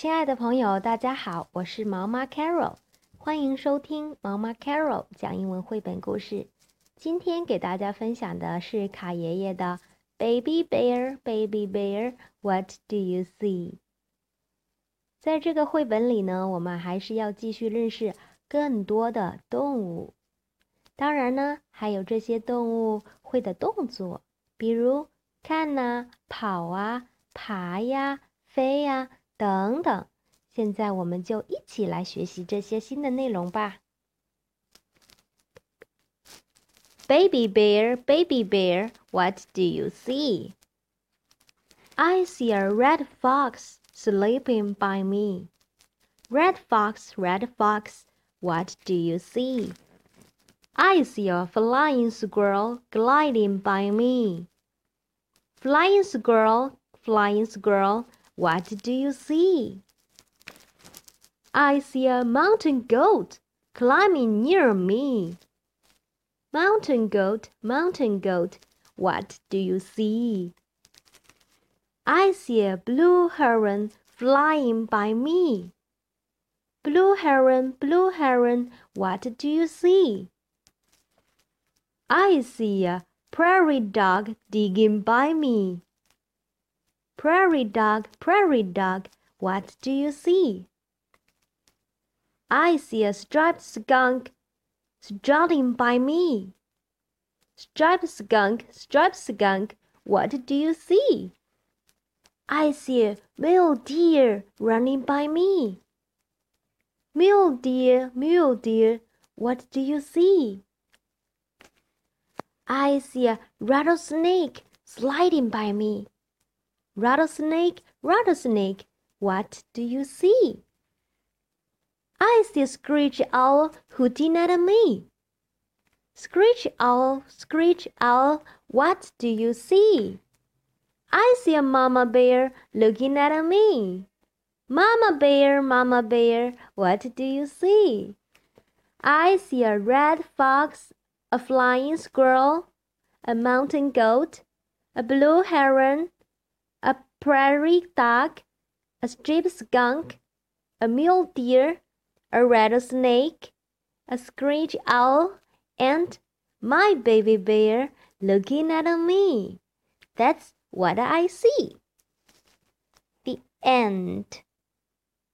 亲爱的朋友，大家好，我是毛妈 Carol，欢迎收听毛妈 Carol 讲英文绘本故事。今天给大家分享的是卡爷爷的《Baby Bear, Baby Bear, What Do You See》。在这个绘本里呢，我们还是要继续认识更多的动物。当然呢，还有这些动物会的动作，比如看呐、跑啊、爬呀。飞呀，等等。现在我们就一起来学习这些新的内容吧。Baby bear, baby bear, what do you see? I see a red fox sleeping by me. Red fox, red fox, what do you see? I see a flying squirrel gliding by me. Flying squirrel, flying squirrel, what do you see? I see a mountain goat climbing near me. Mountain goat, mountain goat, what do you see? I see a blue heron flying by me. Blue heron, blue heron, what do you see? I see a prairie dog digging by me. Prairie dog, prairie dog, what do you see? I see a striped skunk strutting by me. Striped skunk, striped skunk, what do you see? I see a mule deer running by me. Mule deer, mule deer, what do you see? I see a rattlesnake sliding by me. Rattlesnake, rattlesnake, what do you see? I see a screech owl hooting at me. Screech owl, screech owl, what do you see? I see a mama bear looking at me. Mama bear, mama bear, what do you see? I see a red fox, a flying squirrel, a mountain goat, a blue heron, a prairie dog, a striped skunk, a mule deer, a rattlesnake, a screech owl, and my baby bear looking at me. That's what I see. The end.